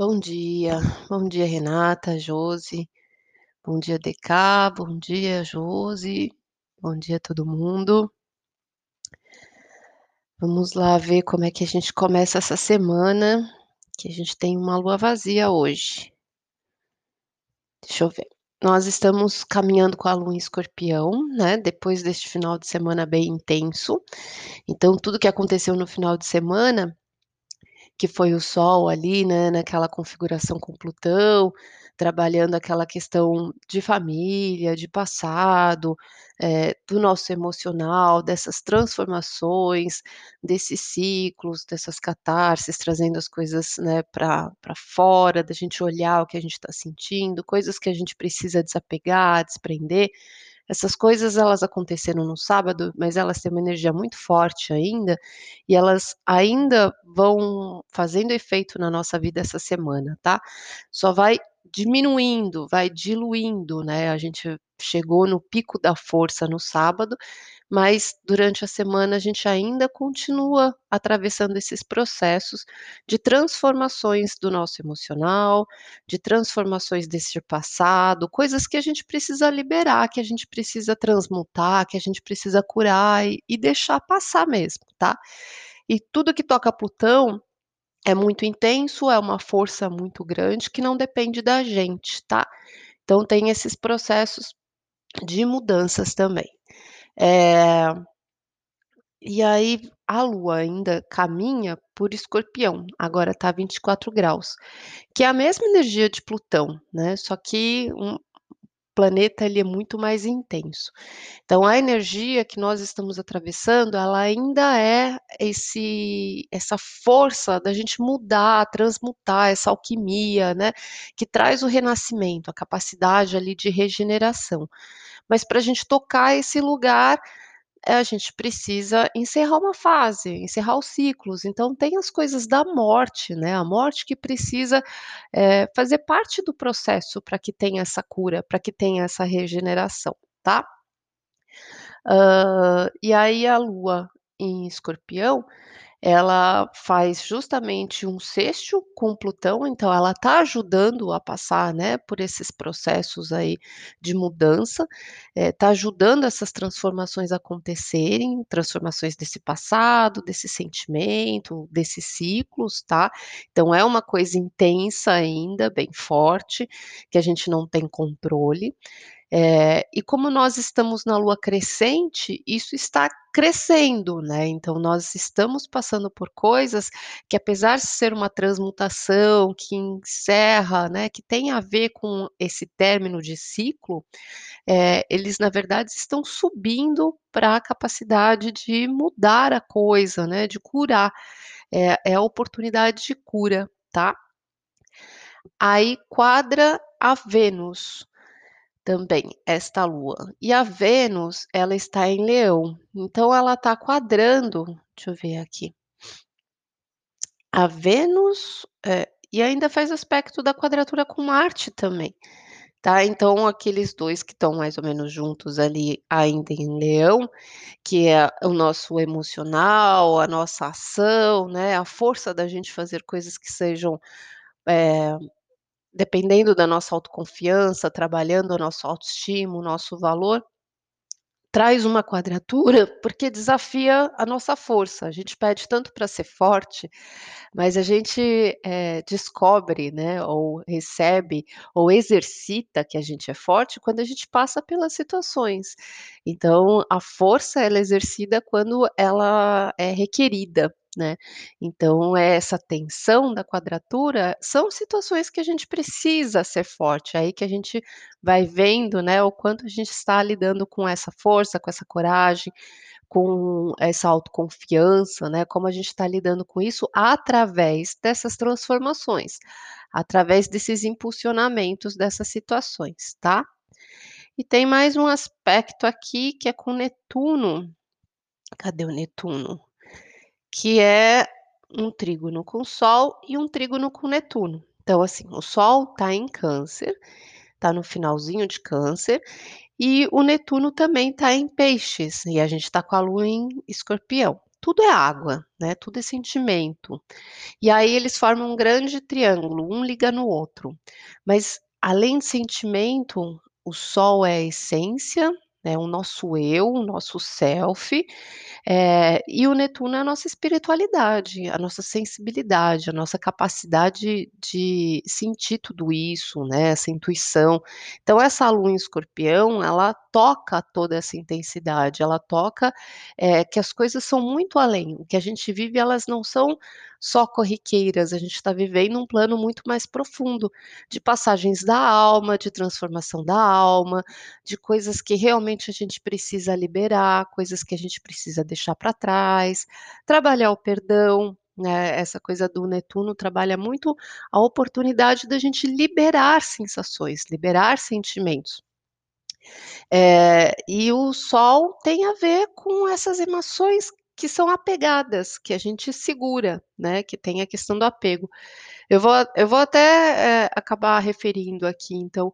Bom dia, bom dia Renata, Josi, bom dia DK, bom dia Josi, bom dia todo mundo. Vamos lá ver como é que a gente começa essa semana, que a gente tem uma lua vazia hoje. Deixa eu ver. Nós estamos caminhando com a lua em escorpião, né? Depois deste final de semana bem intenso. Então, tudo que aconteceu no final de semana que foi o Sol ali, né, naquela configuração com Plutão, trabalhando aquela questão de família, de passado, eh, do nosso emocional, dessas transformações, desses ciclos, dessas catarses, trazendo as coisas, né, para fora, da gente olhar o que a gente está sentindo, coisas que a gente precisa desapegar, desprender. Essas coisas elas aconteceram no sábado, mas elas têm uma energia muito forte ainda, e elas ainda vão fazendo efeito na nossa vida essa semana, tá. Só vai diminuindo, vai diluindo, né, a gente chegou no pico da força no sábado, mas durante a semana a gente ainda continua atravessando esses processos de transformações do nosso emocional, de transformações desse passado, coisas que a gente precisa liberar, que a gente precisa transmutar, que a gente precisa curar e, e deixar passar mesmo, tá? E tudo que toca Plutão é muito intenso, é uma força muito grande que não depende da gente, tá? Então tem esses processos de mudanças também. É, e aí a Lua ainda caminha por Escorpião, agora está 24 graus, que é a mesma energia de Plutão, né? Só que um planeta ele é muito mais intenso. Então a energia que nós estamos atravessando, ela ainda é esse essa força da gente mudar, transmutar essa alquimia, né? Que traz o renascimento, a capacidade ali de regeneração. Mas para a gente tocar esse lugar, eh, a gente precisa encerrar uma fase, encerrar os ciclos. Então tem as coisas da morte, né, a morte que precisa, eh, fazer parte do processo para que tenha essa cura, para que tenha essa regeneração, tá. Hã, e aí a lua em escorpião, ela faz justamente um sexto com Plutão, então ela está ajudando a passar, né, por esses processos aí de mudança, está ajudando essas transformações a acontecerem, transformações desse passado, desse sentimento, desses ciclos, tá. Então é uma coisa intensa ainda, bem forte, que a gente não tem controle. Eh, e como nós estamos na lua crescente, isso está crescendo, né, então nós estamos passando por coisas que apesar de ser uma transmutação, que encerra, né, que tem a ver com esse término de ciclo, eh, eles na verdade estão subindo para a capacidade de mudar a coisa, né, de curar. É é a oportunidade de cura, tá. Aí quadra a Vênus também, esta lua. E a Vênus, ela está em Leão, então ela está quadrando deixa eu ver aqui. A Vênus, eh, e ainda faz aspecto da quadratura com Marte também, tá. Então aqueles 2 que estão mais ou menos juntos ali ainda em Leão, que é o nosso emocional, a nossa ação, né, a força da gente fazer coisas que sejam, eh, dependendo da nossa autoconfiança, trabalhando a nossa autoestima, o nosso valor, traz uma quadratura, porque desafia a nossa força. A gente pede tanto para ser forte, mas a gente, eh, descobre, né, ou recebe, ou exercita que a gente é forte quando a gente passa pelas situações. Então a força ela é exercida quando ela é requerida, né. Então essa tensão da quadratura são situações que a gente precisa ser forte, aí que a gente vai vendo, né, o quanto a gente está lidando com essa força, com essa coragem, com essa autoconfiança, né, como a gente está lidando com isso através dessas transformações, através desses impulsionamentos dessas situações, tá. E tem mais um aspecto aqui que é com Netuno. Cadê o Netuno? Que é um trígono com Sol e um trígono com Netuno. Então assim, o Sol está em Câncer, está no finalzinho de Câncer, e o Netuno também está em Peixes, e a gente está com a lua em Escorpião, tudo é água, né, tudo é sentimento. E aí eles formam um grande triângulo, um liga no outro. Mas além de sentimento, o Sol é a essência, né, o nosso eu, o nosso self, eh, e o Netuno é a nossa espiritualidade, a nossa sensibilidade, a nossa capacidade de sentir tudo isso, né, essa intuição. Então essa lua em escorpião, ela toca toda essa intensidade, ela toca, eh, que as coisas são muito além, o que a gente vive elas não são só corriqueiras, a gente está vivendo um plano muito mais profundo, de passagens da alma, de transformação da alma, de coisas que realmente a gente precisa liberar, coisas que a gente precisa deixar para trás, trabalhar o perdão, né, essa coisa do Netuno trabalha muito a oportunidade da gente liberar sensações, liberar sentimentos. Eh, e o Sol tem a ver com essas emoções que são apegadas, que a gente segura, né, que tem a questão do apego. Eu vou eu vou até, eh, acabar referindo aqui então,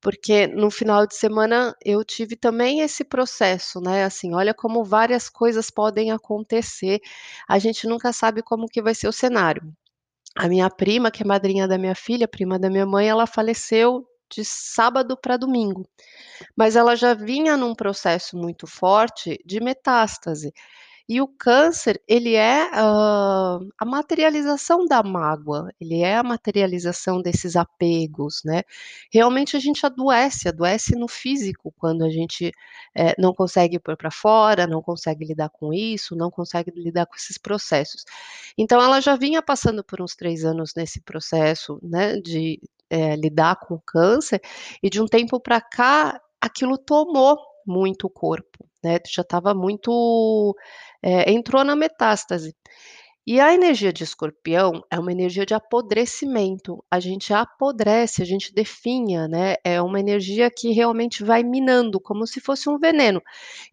porque no final de semana eu tive também esse processo, né, assim, olha como várias coisas podem acontecer, a gente nunca sabe como que vai ser o cenário. A minha prima, que é madrinha da minha filha, prima da minha mãe, ela faleceu de sábado para domingo, mas ela já vinha num processo muito forte de metástase. E o câncer, ele é, hã, a materialização da mágoa, ele é a materialização desses apegos, né. Realmente a gente adoece, adoece no físico quando a gente, eh, não consegue pôr para fora, não consegue lidar com isso, não consegue lidar com esses processos. Então ela já vinha passando por uns 3 anos nesse processo, né, de, eh, lidar com o câncer, e de um tempo para cá, aquilo tomou muito o corpo, né, já estava muito eh, entrou na metástase. E a energia de escorpião é uma energia de apodrecimento, a gente apodrece, a gente definha, né, é uma energia que realmente vai minando, como se fosse um veneno.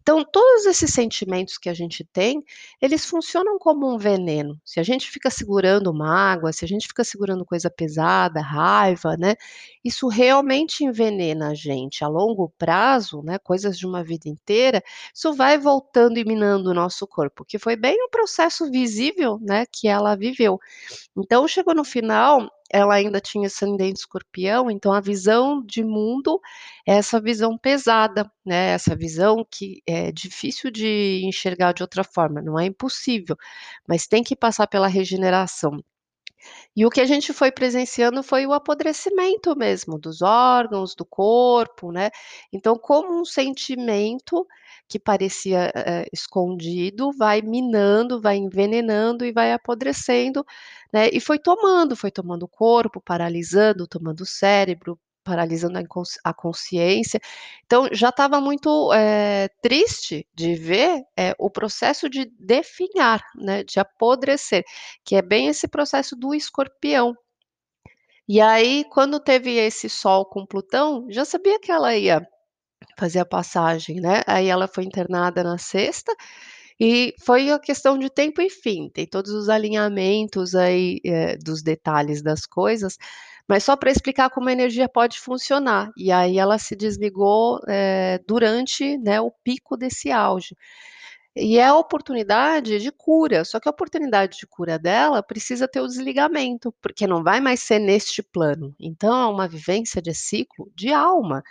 Então todos esses sentimentos que a gente tem, eles funcionam como um veneno, se a gente fica segurando mágoa, se a gente fica segurando coisa pesada, raiva, né, isso realmente envenena a gente, a longo prazo, né, coisas de uma vida inteira, isso vai voltando e minando o nosso corpo, que foi bem um processo visível, né, que ela viveu. Então chegou no final, ela ainda tinha ascendente escorpião, então a visão de mundo é essa visão pesada, né, essa visão que é difícil de enxergar de outra forma, não é impossível, mas tem que passar pela regeneração. E o que a gente foi presenciando foi o apodrecimento mesmo dos órgãos, do corpo, né, então como um sentimento que parecia, eh, escondido, vai minando, vai envenenando e vai apodrecendo, né, e foi tomando, foi tomando o corpo, paralisando, tomando o cérebro, paralisando a a consciência. Então já estava muito, eh, triste de ver, eh, o processo de definhar, né, de apodrecer, que é bem esse processo do escorpião. E aí quando teve esse Sol com Plutão, já sabia que ela ia fazer a passagem, né, aí ela foi internada na sexta, e foi a questão de tempo e fim, tem todos os alinhamentos aí, eh, dos detalhes das coisas, mas só para explicar como a energia pode funcionar, e aí ela se desligou, eh, durante, né, o pico desse auge. E é a oportunidade de cura, só que a oportunidade de cura dela precisa ter o desligamento, porque não vai mais ser neste plano, então é uma vivência de ciclo de alma,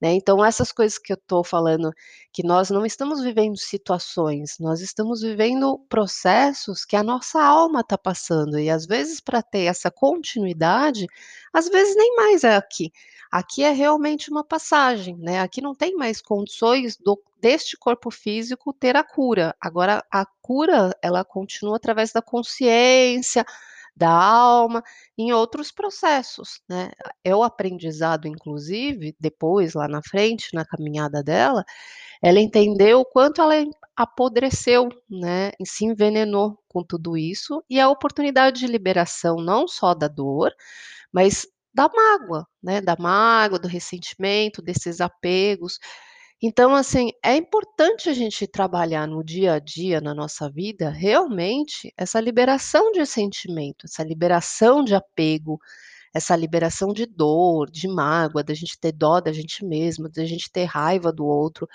né, então essas coisas que eu estou falando, que nós não estamos vivendo situações, nós estamos vivendo processos que a nossa alma está passando. E às vezes para ter essa continuidade, às vezes nem mais é aqui, aqui é realmente uma passagem, né, aqui não tem mais condições do deste corpo físico ter a cura, agora a cura ela continua através da consciência, da alma, em outros processos, né. É o aprendizado inclusive, depois lá na frente, na caminhada dela, ela entendeu o quanto ela apodreceu, né, e se envenenou com tudo isso, e a oportunidade de liberação não só da dor, mas da mágoa, né, da mágoa, do ressentimento, desses apegos. Então assim, é importante a gente trabalhar no dia a dia, na nossa vida, realmente, essa liberação de sentimento, essa liberação de apego, essa liberação de dor, de mágoa, da gente ter dó da gente mesma, da gente ter raiva do outro,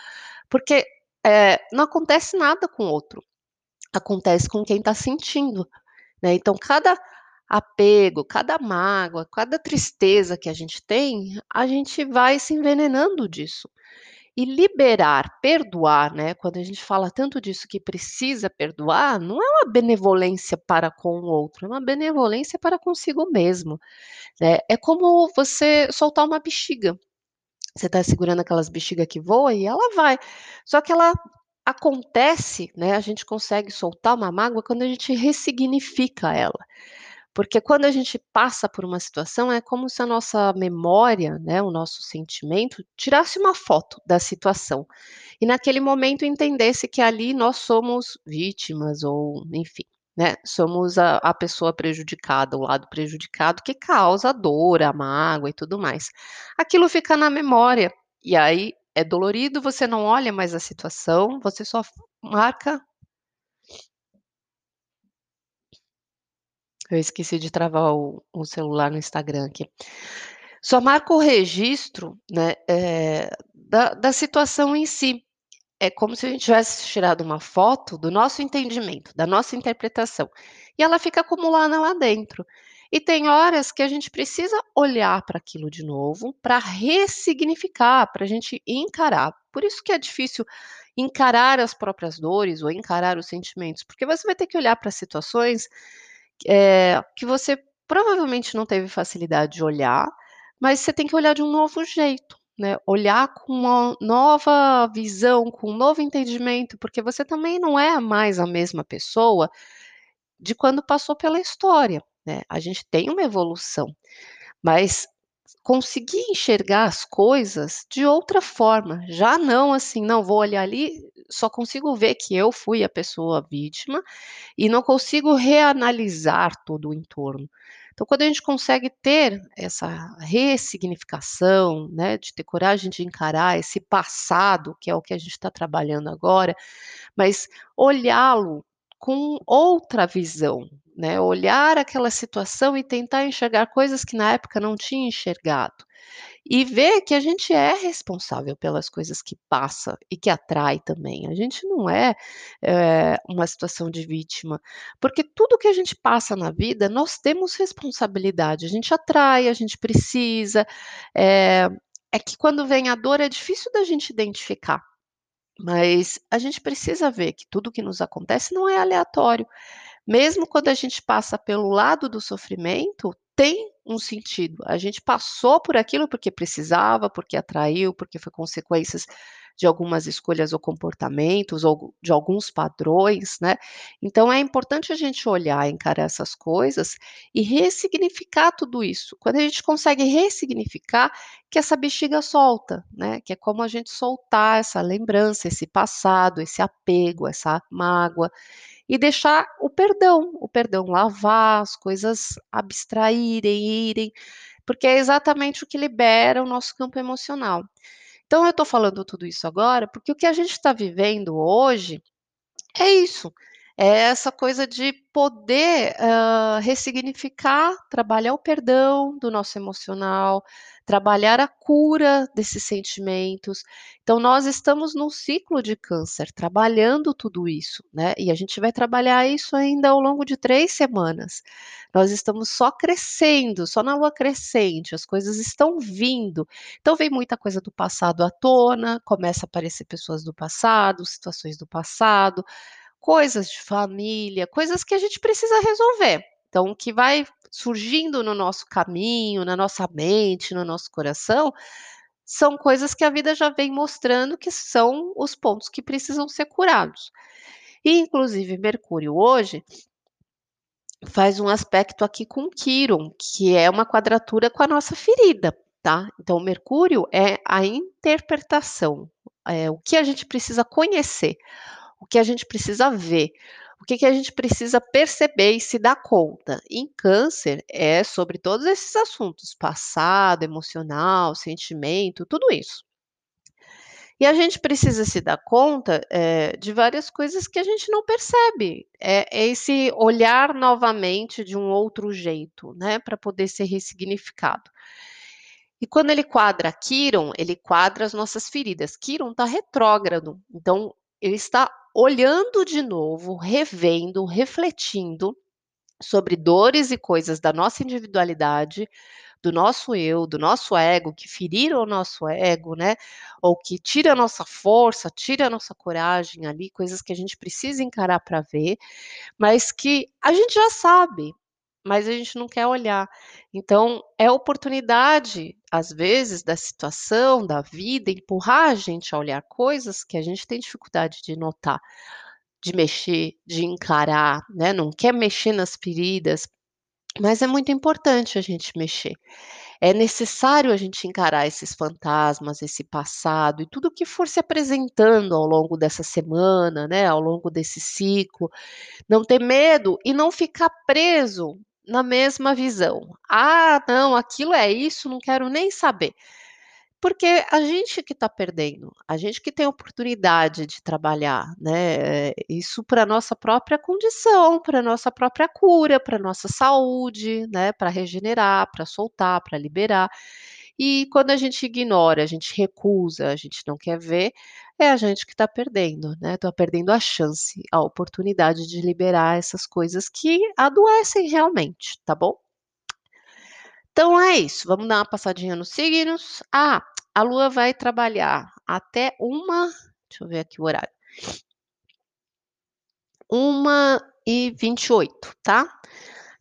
porque, eh, não acontece nada com o outro. acontece com quem está sentindo, né. Então cada apego, cada mágoa, cada tristeza que a gente tem, a gente vai se envenenando disso. E liberar, perdoar, né, quando a gente fala tanto disso que precisa perdoar, não é uma benevolência para com o outro, é uma benevolência para consigo mesmo, né. É como você soltar uma bexiga. Você está segurando aquelas bexiga que voa e ela vai, só que ela acontece, né, a gente consegue soltar uma mágoa quando a gente ressignifica ela. Porque quando a gente passa por uma situação, é como se a nossa memória, né, o nosso sentimento, tirasse uma foto da situação, e naquele momento entendesse que ali nós somos vítimas ou enfim, né, somos a a pessoa prejudicada, o lado prejudicado que causa dor, a mágoa e tudo mais. Aquilo fica na memória, e aí é dolorido, você não olha mais a situação, você só marca Eu esqueci de travar o o celular no Instagram aqui. Só marca o registro, né, eh, da da situação em si. É como se a gente tivesse tirado uma foto do nosso entendimento, da nossa interpretação, e ela fica acumulada lá dentro. E tem horas que a gente precisa olhar para aquilo de novo, para ressignificar, pra gente encarar. Por isso que é difícil encarar as próprias dores ou encarar os sentimentos, porque você vai ter que olhar para situações, eh, que você provavelmente não teve facilidade de olhar, mas você tem que olhar de um novo jeito, né, olhar com uma nova visão, com um novo entendimento, porque você também não é mais a mesma pessoa de quando passou pela história, né. A gente tem uma evolução, mas conseguir enxergar as coisas de outra forma, já não assim: "Não, vou olhar ali, só consigo ver que eu fui a pessoa vítima e não consigo reanalisar todo o entorno". Então quando a gente consegue ter essa ressignificação, né, de ter coragem de encarar esse passado, que é o que a gente está trabalhando agora, mas olhá-lo com outra visão, né, olhar aquela situação e tentar enxergar coisas que na época não tinha enxergado. E ver que a gente é responsável pelas coisas que passa e que atrai também, a gente não é, eh, uma situação de vítima, porque tudo que a gente passa na vida, nós temos responsabilidade, a gente atrai, a gente precisa, eh, é que quando vem a dor é difícil da gente identificar, mas a gente precisa ver que tudo que nos acontece não é aleatório. Mesmo quando a gente passa pelo lado do sofrimento, tem um sentido, a gente passou por aquilo porque precisava, porque atraiu, porque foi consequências de algumas escolhas ou comportamentos ou de alguns padrões, né. Então é importante a gente olhar, encarar essas coisas e ressignificar tudo isso. Quando a gente consegue ressignificar, que essa bexiga solta, né, que é como a gente soltar essa lembrança, esse passado, esse apego, essa mágoa, e deixar o perdão, o perdão lavar, as coisas abstraírem, irem, porque é exatamente o que libera o nosso campo emocional. Então eu estou falando tudo isso agora, porque o que a gente está vivendo hoje é isso, é essa coisa de poder, hã, ressignificar, trabalhar o perdão do nosso emocional, trabalhar a cura desses sentimentos. Então nós estamos num ciclo de câncer, trabalhando tudo isso, né, e a gente vai trabalhar isso ainda ao longo de 3 semanas. Nós estamos só crescendo, só na lua crescente, as coisas estão vindo. Então vem muita coisa do passado à tona, começa a aparecer pessoas do passado, situações do passado, coisas de família, coisas que a gente precisa resolver. Então o que vai surgindo no nosso caminho, na nossa mente, no nosso coração, são coisas que a vida já vem mostrando que são os pontos que precisam ser curados. E inclusive Mercúrio hoje faz um aspecto aqui com Quiron, que é uma quadratura com a nossa ferida, tá. Então Mercúrio é a interpretação, é o que a gente precisa conhecer, o que a gente precisa ver, o que que a gente precisa perceber e se dar conta. Em Câncer é sobre todos esses assuntos, passado, emocional, sentimento, tudo isso. E a gente precisa se dar conta, eh, de várias coisas que a gente não percebe, é é esse olhar novamente de um outro jeito, né, pra poder ser ressignificado. E quando ele quadra Quiron, ele quadra as nossas feridas. Quiron está retrógrado, então ele está olhando de novo, revendo, refletindo sobre dores e coisas da nossa individualidade, do nosso eu, do nosso ego, que feriram o nosso ego, né? Ou que tira a nossa força, tira a nossa coragem ali, coisas que a gente precisa encarar para ver, mas que a gente já sabe, mas a gente não quer olhar. Então, é oportunidade, às vezes, da situação, da vida, empurrar a gente a olhar coisas que a gente tem dificuldade de notar, de mexer, de encarar, né? Não quer mexer nas feridas, mas é muito importante a gente mexer. É necessário a gente encarar esses fantasmas, esse passado e tudo que for se apresentando ao longo dessa semana, né, ao longo desse ciclo. Não ter medo e não ficar preso na mesma visão. Ah, não, aquilo é isso, não quero nem saber. Porque a gente que está perdendo, a gente que tem a oportunidade de trabalhar, né, isso para nossa própria condição, para nossa própria cura, para nossa saúde, né, para regenerar, para soltar, para liberar. E quando a gente ignora, a gente recusa, a gente não quer ver, é a gente que está perdendo, né? Está perdendo a chance, a oportunidade de liberar essas coisas que adoecem realmente, tá bom? Então é isso, vamos dar uma passadinha nos signos. Ah, a Lua vai trabalhar até uma, deixa eu ver aqui o horário. Uma e 28, tá?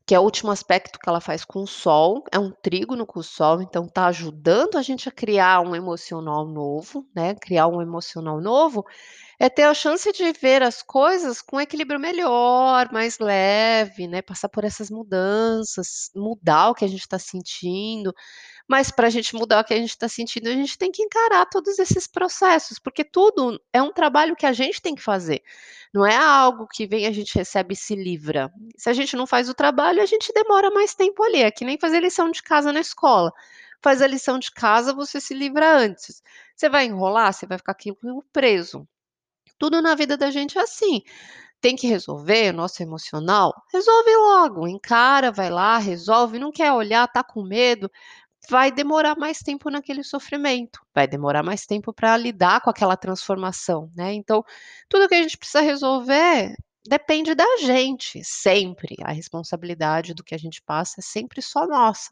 Que é o último aspecto que ela faz com o Sol, é um trígono com o Sol, então tá ajudando a gente a criar um emocional novo, né? Criar um emocional novo é ter a chance de ver as coisas com equilíbrio melhor, mais leve, né? Passar por essas mudanças, mudar o que a gente está sentindo. Mas para a gente mudar o que a gente está sentindo, a gente tem que encarar todos esses processos, porque tudo é um trabalho que a gente tem que fazer. Não é algo que vem, a gente recebe e se livra. Se a gente não faz o trabalho, a gente demora mais tempo ali. É que nem fazer lição de casa na escola. Faz a lição de casa, você se livra antes. Você vai enrolar, você vai ficar aqui preso. Tudo na vida da gente é assim. Tem que resolver o nosso emocional? Resolve logo, encara, vai lá, resolve. Não quer olhar, tá com medo? Vai demorar mais tempo naquele sofrimento, vai demorar mais tempo para lidar com aquela transformação, né? Então, tudo que a gente precisa resolver depende da gente, sempre. A responsabilidade do que a gente passa é sempre só nossa.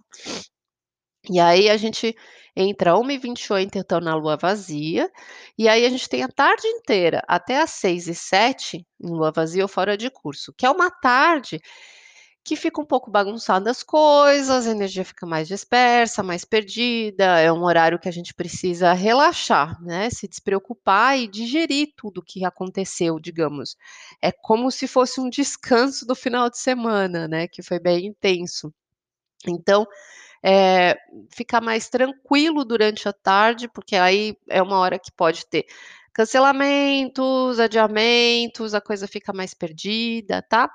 E aí a gente entra 1h28, então, na lua vazia, e aí a gente tem a tarde inteira, até às 6 e 7 em lua vazia ou fora de curso, que é uma tarde que fica um pouco bagunçada as coisas, a energia fica mais dispersa, mais perdida, é um horário que a gente precisa relaxar, né, se despreocupar e digerir tudo o que aconteceu, digamos. É como se fosse um descanso do final de semana, né, que foi bem intenso. Então, é, ficar mais tranquilo durante a tarde, porque aí é uma hora que pode ter cancelamentos, adiamentos, a coisa fica mais perdida, tá?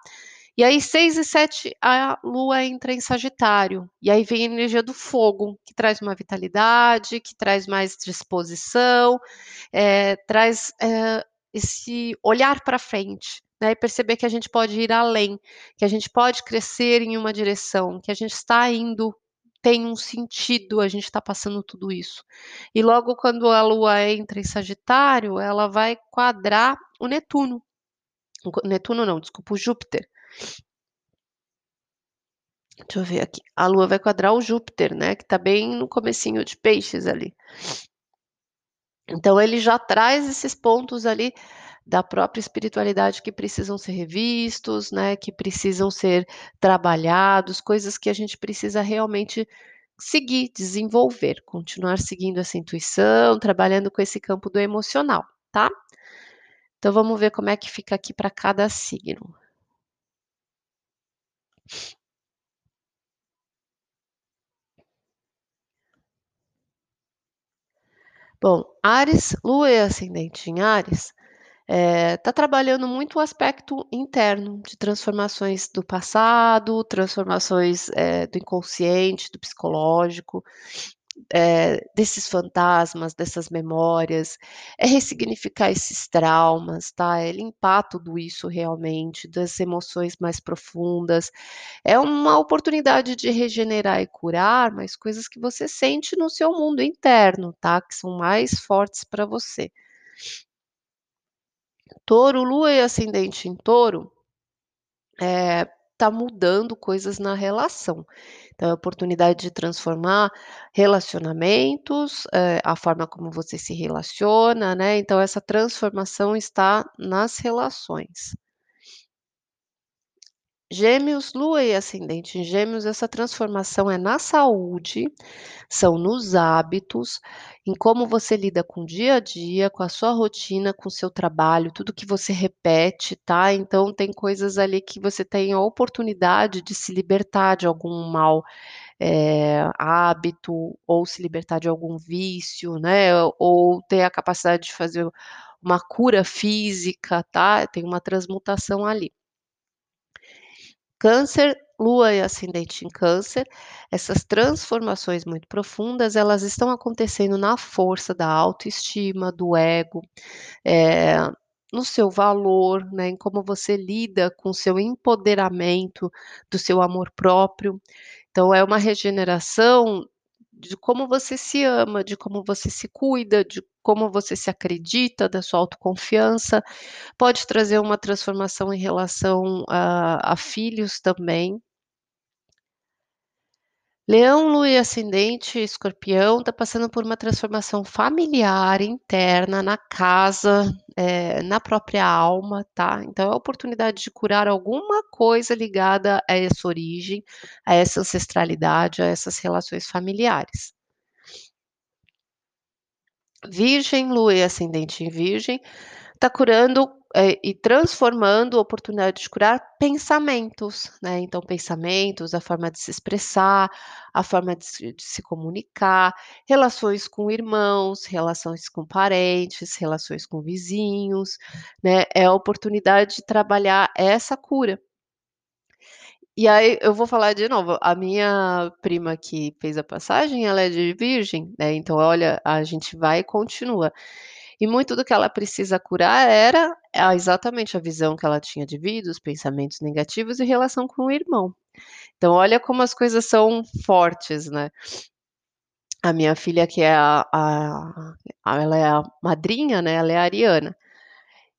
E aí, 6 e 7, a Lua entra em Sagitário. E aí vem a energia do fogo, que traz uma vitalidade, que traz mais disposição, é, traz é, esse olhar para frente. Né, e perceber que a gente pode ir além, que a gente pode crescer em uma direção, que a gente está indo, tem um sentido, a gente está passando tudo isso. E logo quando a Lua entra em Sagitário, ela vai quadrar o Netuno. O Netuno não, desculpa, o Júpiter. Deixa eu ver aqui. A Lua vai quadrar o Júpiter, né? Que tá bem no comecinho de peixes ali. Então ele já traz esses pontos ali da própria espiritualidade que precisam ser revistos, né? Que precisam ser trabalhados, coisas que a gente precisa realmente seguir, desenvolver, continuar seguindo essa intuição, trabalhando com esse campo do emocional, tá? Então vamos ver como é que fica aqui para cada signo. Bom, Ares, Lua e ascendente em Ares, está trabalhando muito o aspecto interno de transformações do passado, transformações do inconsciente, do psicológico, é, desses fantasmas, dessas memórias, é ressignificar esses traumas, tá? É limpar tudo isso realmente, das emoções mais profundas. É uma oportunidade de regenerar e curar, mas coisas que você sente no seu mundo interno, tá? Que são mais fortes para você. Touro, lua e ascendente em touro, eh, tá mudando coisas na relação. Então, é a oportunidade de transformar relacionamentos, eh, a forma como você se relaciona, né, então essa transformação está nas relações. Gêmeos, lua e ascendente em gêmeos, essa transformação é na saúde, são nos hábitos, em como você lida com o dia a dia, com a sua rotina, com o seu trabalho, tudo que você repete, tá. Então tem coisas ali que você tem a oportunidade de se libertar de algum mau, eh, hábito, ou se libertar de algum vício, né, ou ter a capacidade de fazer uma cura física, tá. Tem uma transmutação ali. Câncer, lua e ascendente em câncer, essas transformações muito profundas, elas estão acontecendo na força da autoestima, do ego, eh, no seu valor, né, em como você lida com o seu empoderamento, do seu amor próprio. Então é uma regeneração de como você se ama, de como você se cuida, de como você se acredita, da sua autoconfiança. Pode trazer uma transformação em relação a a filhos também. Leão, lua e ascendente escorpião, tá passando por uma transformação familiar, interna, na casa, eh, na própria alma, tá. Então é a oportunidade de curar alguma coisa ligada a essa origem, a essa ancestralidade, a essas relações familiares. Virgem, lua e ascendente em virgem, tá curando, eh, e transformando oportunidade de curar pensamentos, né, então pensamentos, a forma de se expressar, a forma de se de se comunicar, relações com irmãos, relações com parentes, relações com vizinhos, né, é a oportunidade de trabalhar essa cura. E aí eu vou falar de novo, a minha prima que fez a passagem, ela é de virgem, né, então olha, a gente vai e continua. E muito do que ela precisa curar era a exatamente a visão que ela tinha de vida, os pensamentos negativos e relação com o irmão. Então olha como as coisas são fortes, né. A minha filha que é a a ela é a madrinha, né, ela é ariana.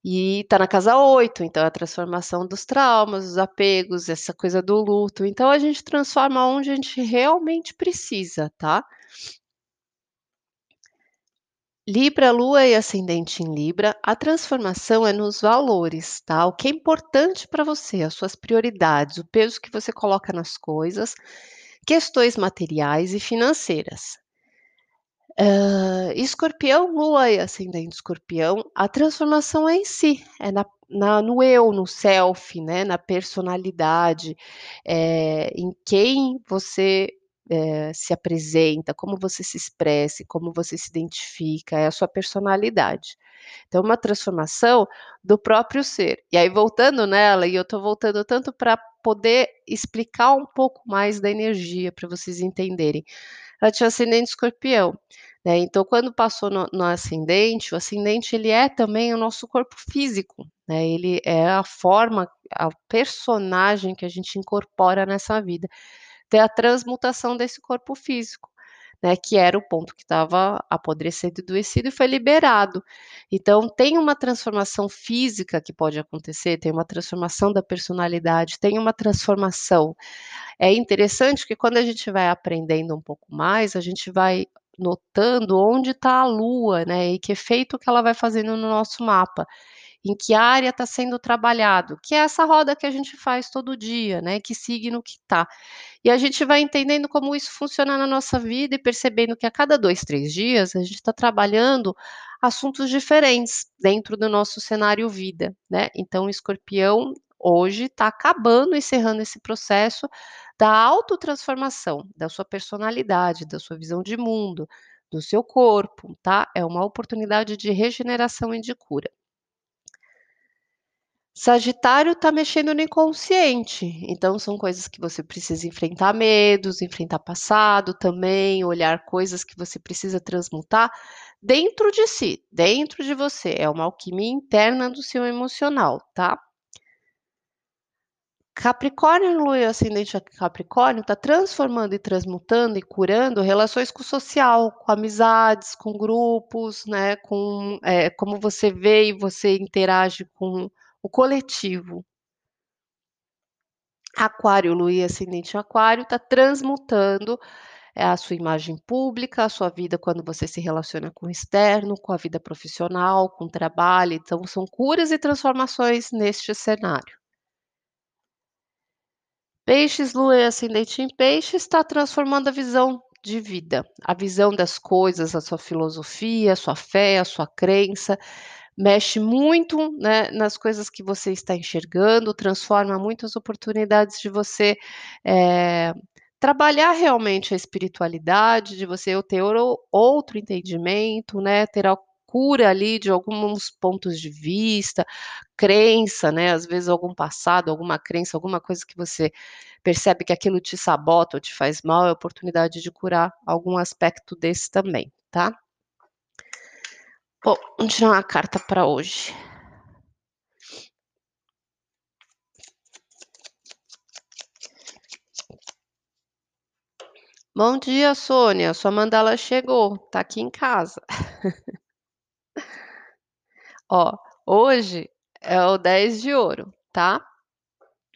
E tá na casa 8, então é a transformação dos traumas, dos apegos, essa coisa do luto, então a gente transforma onde a gente realmente precisa, tá. Libra, lua e ascendente em Libra, a transformação é nos valores, tá, o que é importante pra você, as suas prioridades, o peso que você coloca nas coisas, questões materiais e financeiras. Hã, escorpião, lua e ascendente escorpião, a transformação é em si, é na na no eu, no self, né, na personalidade, eh, em quem você, eh, se apresenta, como você se expressa como você se identifica, é a sua personalidade. Então uma transformação do próprio ser. E aí voltando nela, e eu tô voltando tanto pra poder explicar um pouco mais da energia, pra vocês entenderem. Ela tinha ascendente escorpião, né, então quando passou no no ascendente, o ascendente ele é também o nosso corpo físico, né, ele é a forma, a personagem que a gente incorpora nessa vida. Tem a transmutação desse corpo físico, né, que era o ponto que estava apodrecendo adoecido e foi liberado. Então tem uma transformação física que pode acontecer, tem uma transformação da personalidade, tem uma transformação. É interessante que quando a gente vai aprendendo um pouco mais, a gente vai notando onde tá a lua, né, e que efeito que ela vai fazendo no nosso mapa. Em que área tá sendo trabalhado, que é essa roda que a gente faz todo dia, né, que signo que tá. E a gente vai entendendo como isso funciona na nossa vida e percebendo que a cada 2, 3 dias a gente tá trabalhando assuntos diferentes dentro do nosso cenário vida, né. Então o escorpião hoje tá acabando, encerrando esse processo da autotransformação, da sua personalidade, da sua visão de mundo, do seu corpo, tá. É uma oportunidade de regeneração e de cura. Sagitário tá mexendo no inconsciente, então são coisas que você precisa enfrentar medos, enfrentar passado também, olhar coisas que você precisa transmutar dentro de si, dentro de você, é uma alquimia interna do seu emocional, tá. Capricórnio, Lua e ascendente Capricórnio tá transformando e transmutando e curando relações com o social, com amizades, com grupos, né, com, eh, como você vê e você interage com o coletivo. Aquário, Lua e ascendente Aquário tá transmutando, eh, a sua imagem pública, a sua vida quando você se relaciona com o externo, com a vida profissional, com o trabalho, então são curas e transformações neste cenário. Peixes, Lua e ascendente em Peixes está transformando a visão de vida, a visão das coisas, a sua filosofia, a sua fé, a sua crença, mexe muito, né, nas coisas que você está enxergando, transforma muitas oportunidades de você, eh, trabalhar realmente a espiritualidade, de você ter outro entendimento, né, ter a cura ali de alguns pontos de vista, crença, né, às vezes algum passado, alguma crença, alguma coisa que você percebe que aquilo te sabota ou te faz mal, é oportunidade de curar algum aspecto desse também, tá? Bom, vamos tirar uma carta para hoje. Bom dia, Sônia, sua mandala chegou, tá aqui em casa. Ó, hoje é o 10 de ouro, tá?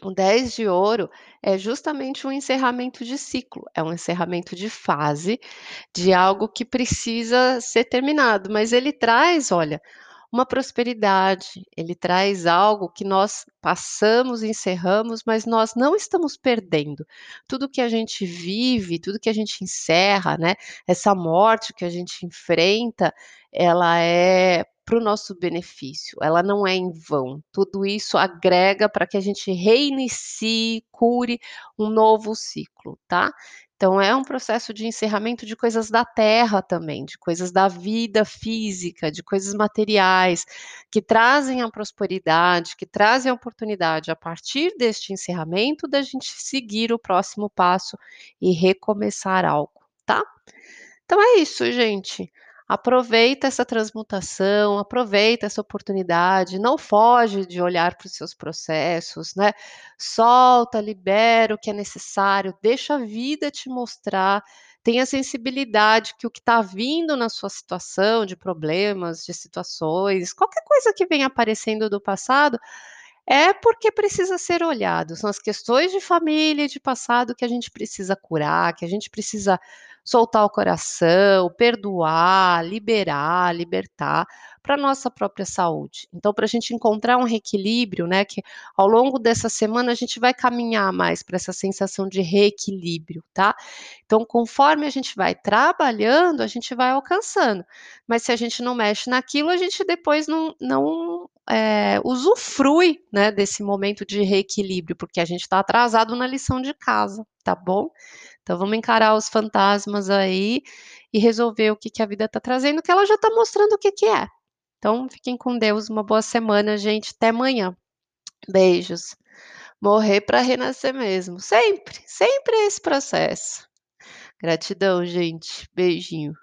O 10 de ouro é justamente um encerramento de ciclo, é um encerramento de fase, de algo que precisa ser terminado, mas ele traz, olha, uma prosperidade, ele traz algo que nós passamos, encerramos, mas nós não estamos perdendo. Tudo que a gente vive, tudo que a gente encerra, né, essa morte que a gente enfrenta, ela é para o nosso benefício, ela não é em vão. Tudo isso agrega para que a gente reinicie, cure um novo ciclo, tá? Então é um processo de encerramento de coisas da terra também, de coisas da vida física, de coisas materiais, que trazem a prosperidade, que trazem a oportunidade a partir deste encerramento da gente seguir o próximo passo e recomeçar algo, tá? Então é isso, gente. Aproveita essa transmutação, aproveita essa oportunidade, não foge de olhar para os seus processos, né? Solta, libera o que é necessário, deixa a vida te mostrar, tenha sensibilidade que o que está vindo na sua situação de problemas, de situações, qualquer coisa que venha aparecendo do passado, é porque precisa ser olhado. São as questões de família e de passado que a gente precisa curar, que a gente precisa soltar o coração, perdoar, liberar, libertar para nossa própria saúde. Então, para a gente encontrar um reequilíbrio, né, que ao longo dessa semana a gente vai caminhar mais para essa sensação de reequilíbrio, tá? Então, conforme a gente vai trabalhando, a gente vai alcançando. Mas se a gente não mexe naquilo, a gente depois não, não é, usufrui né, desse momento de reequilíbrio, porque a gente está atrasado na lição de casa, tá bom? Então vamos encarar os fantasmas aí e resolver o que, que a vida está trazendo, que ela já está mostrando o que, que é. Então fiquem com Deus, uma boa semana, gente. Até amanhã. Beijos. Morrer para renascer mesmo. Sempre, sempre é esse processo. Gratidão, gente. Beijinho.